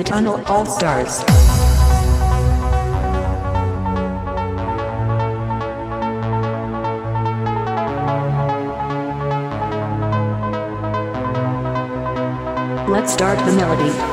the Tunnel All Stars. Let's start the melody.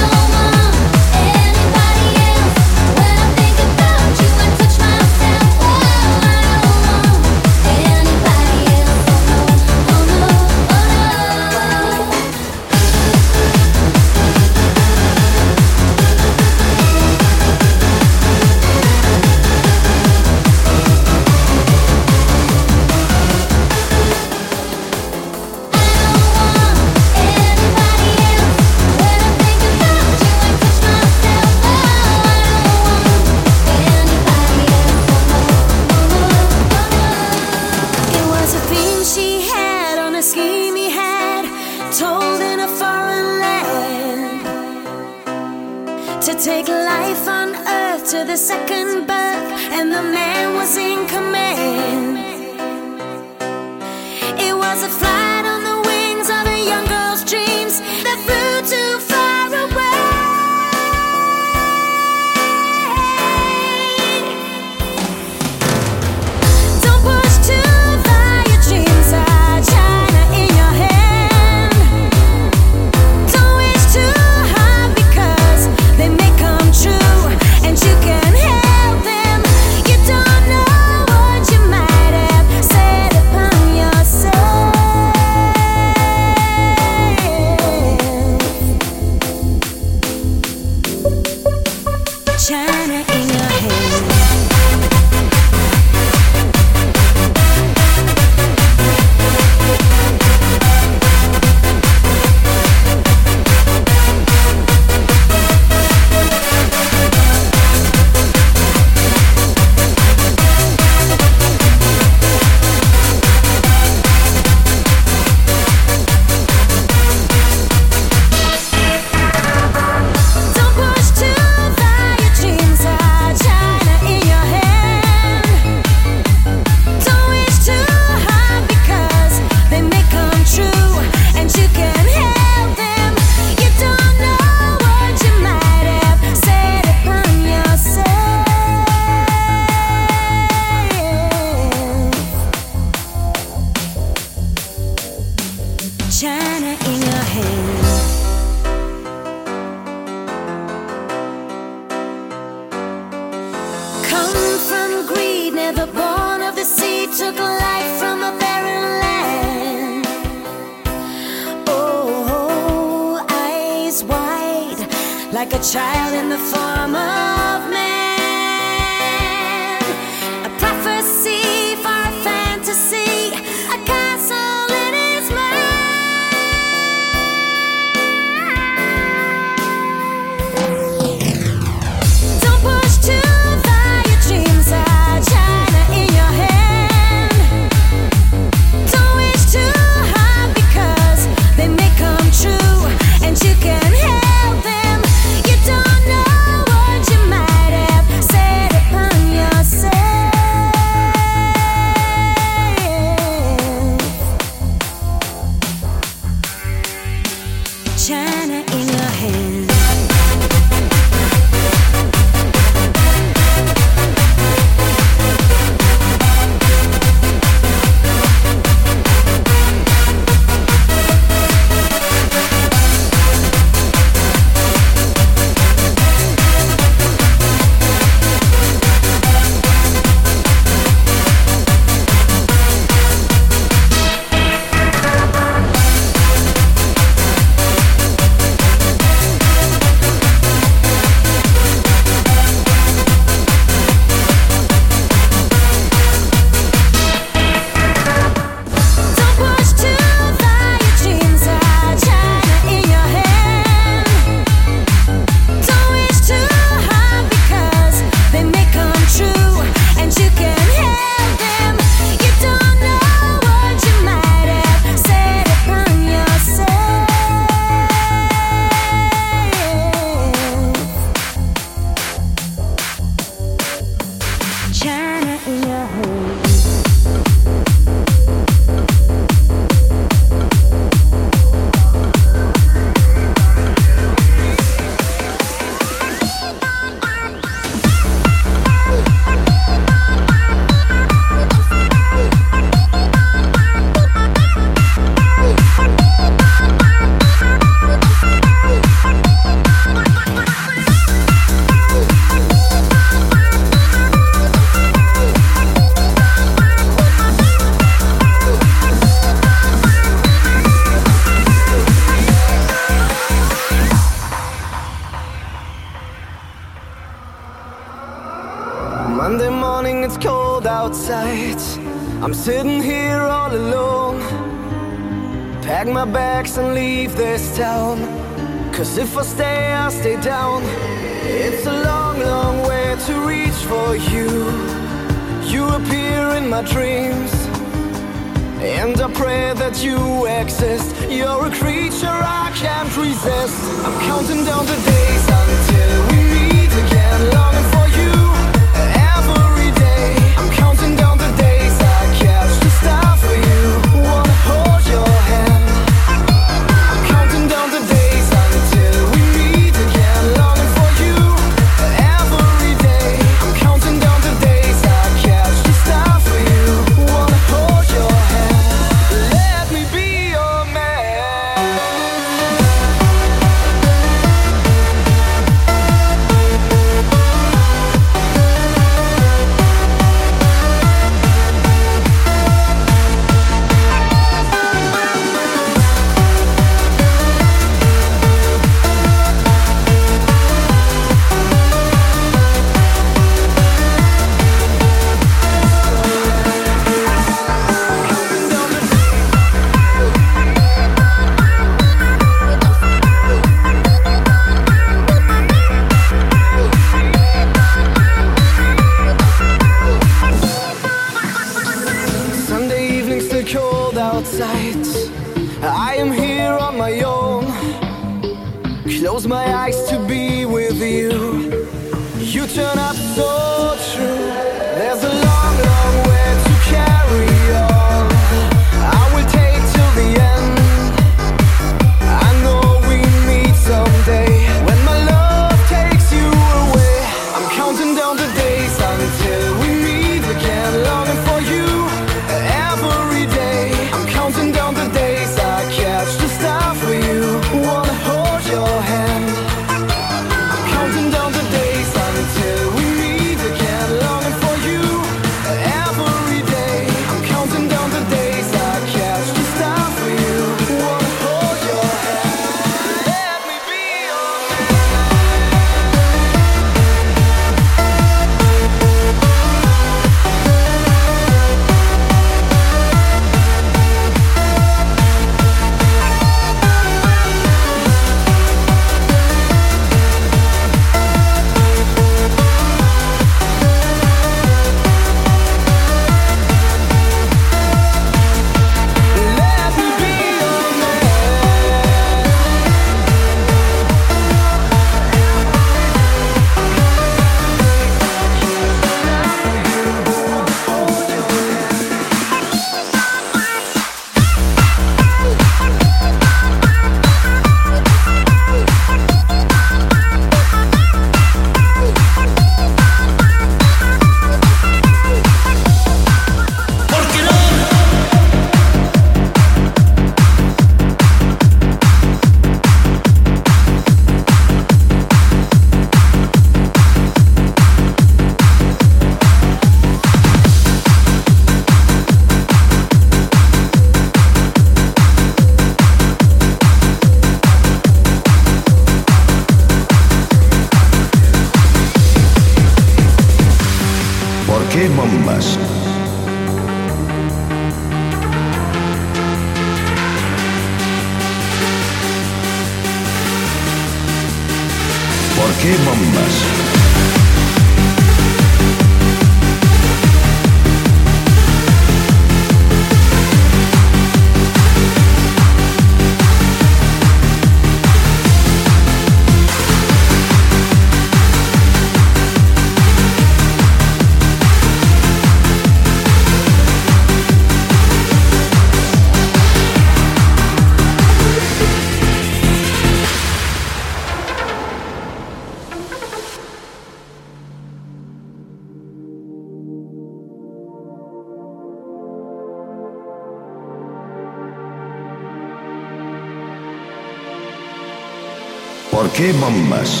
Qué bombas?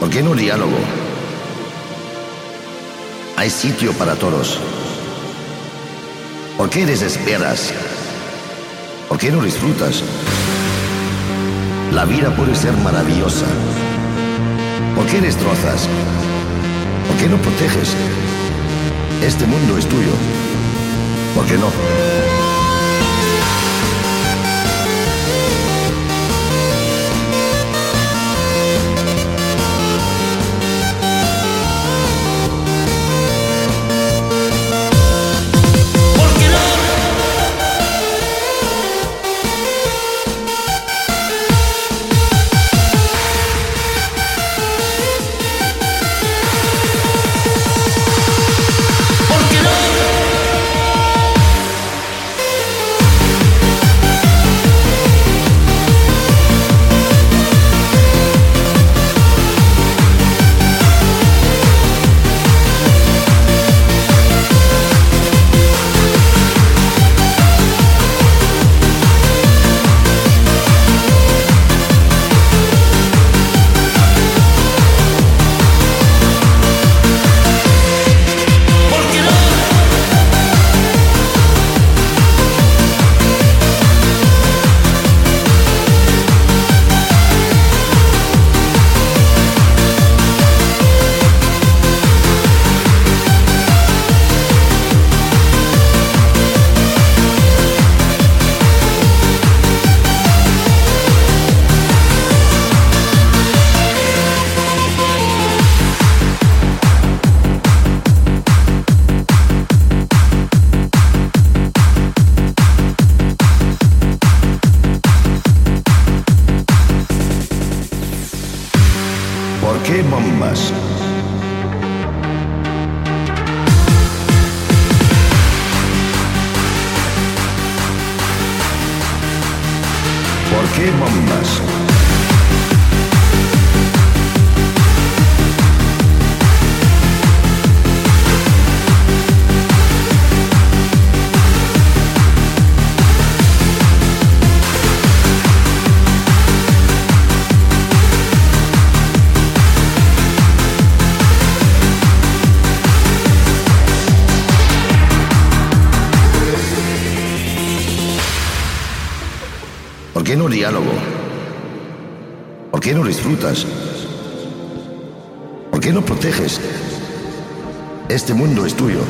¿Por qué no diálogo? Hay sitio para todos. ¿Por qué desesperas? ¿Por qué no disfrutas? La vida puede ser maravillosa. ¿Por qué destrozas? ¿Por qué no proteges? Este mundo es tuyo. ¿Por qué no? ¿Por qué no disfrutas? ¿Por qué no proteges? Este mundo es tuyo.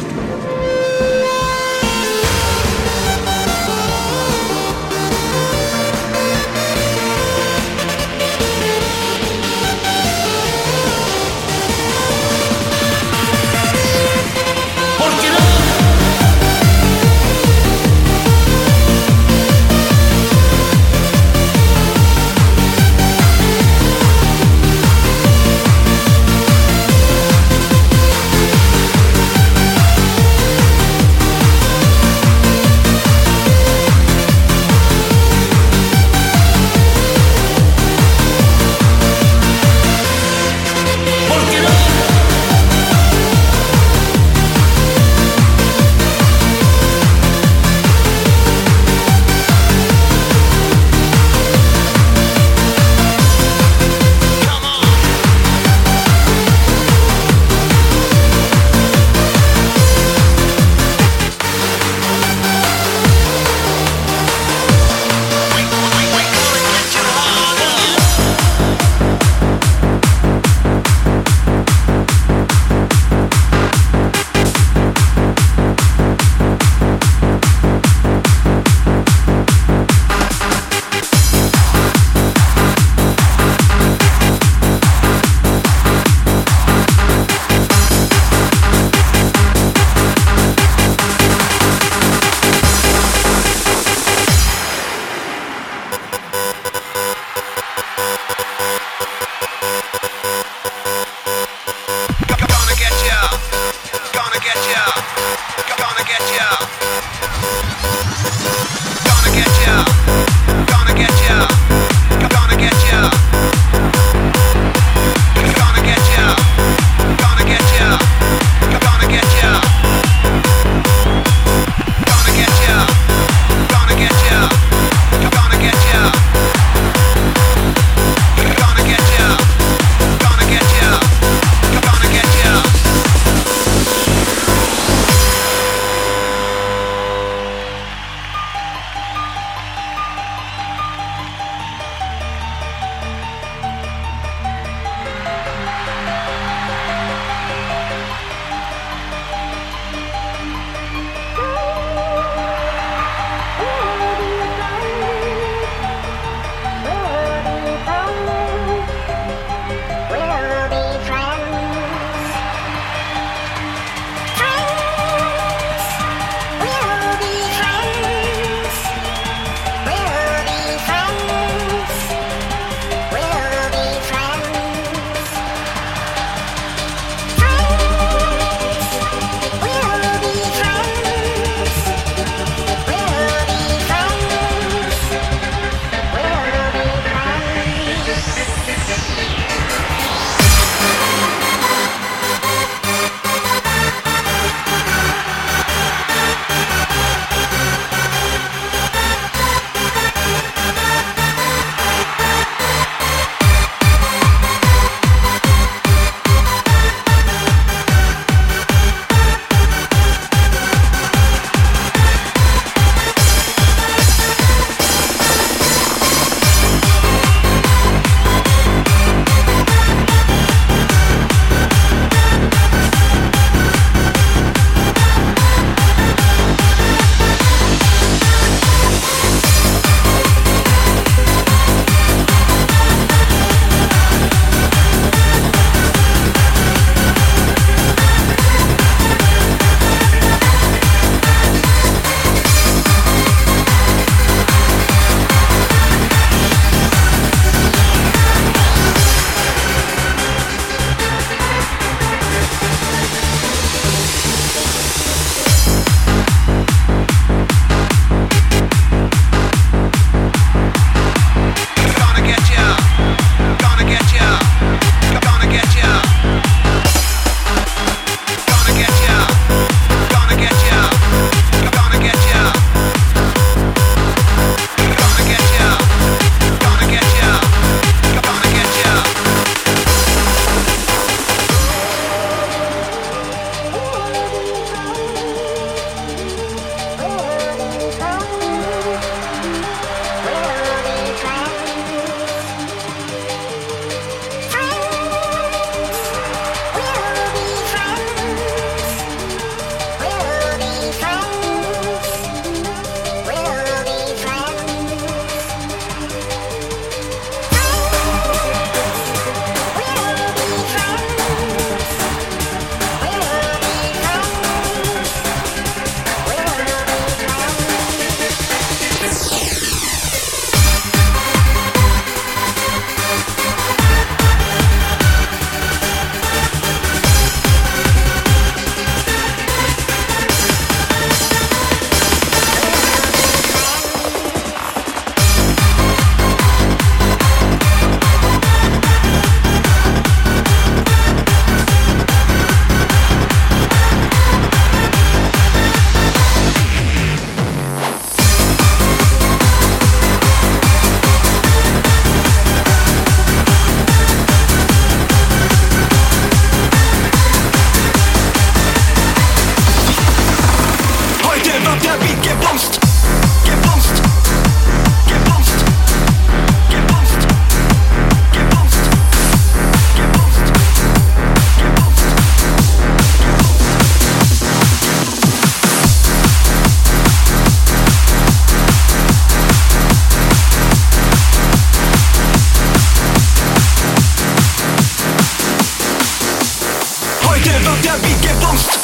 ja wie gewohnst.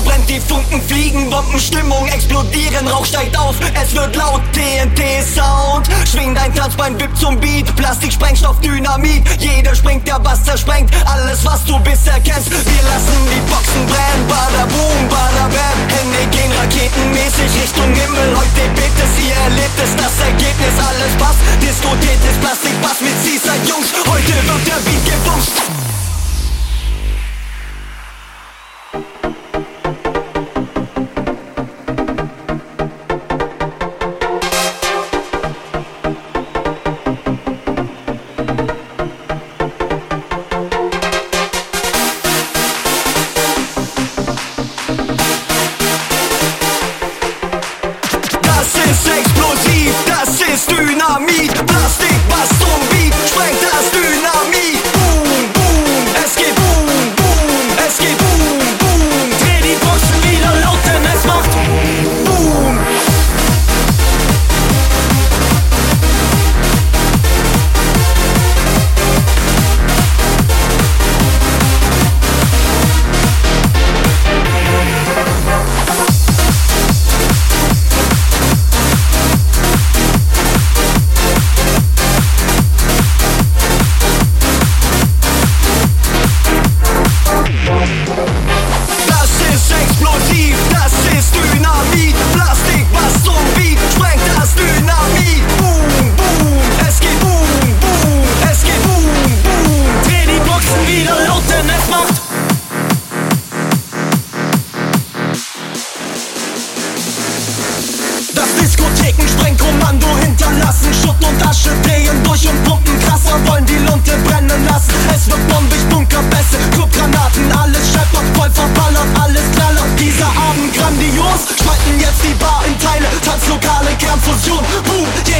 Brennt, die Funken fliegen, Bombenstimmung explodieren, Rauch steigt auf, es wird laut, TNT-Sound. Schwing dein Tanzbein, wipp zum Beat, Plastik, Sprengstoff, Dynamit. Jeder springt, der Bass zersprengt, alles was du bisher kennst. Wir lassen die Boxen brennen, bada boom, bada bam. Hände gehen raketenmäßig Richtung Himmel, heute bebt es, ihr erlebt es, das Ergebnis, alles passt. Diskutiert ist Plastik, Bass mit Seaside Jungs, heute wird der Beat gebumst.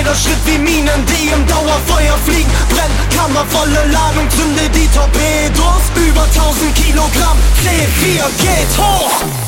Jeder Schritt wie Minen, die im Dauerfeuer fliegen. Brenn, kammervolle Ladung, zünde die Torpedos. Über 1000 Kilogramm, C4 geht hoch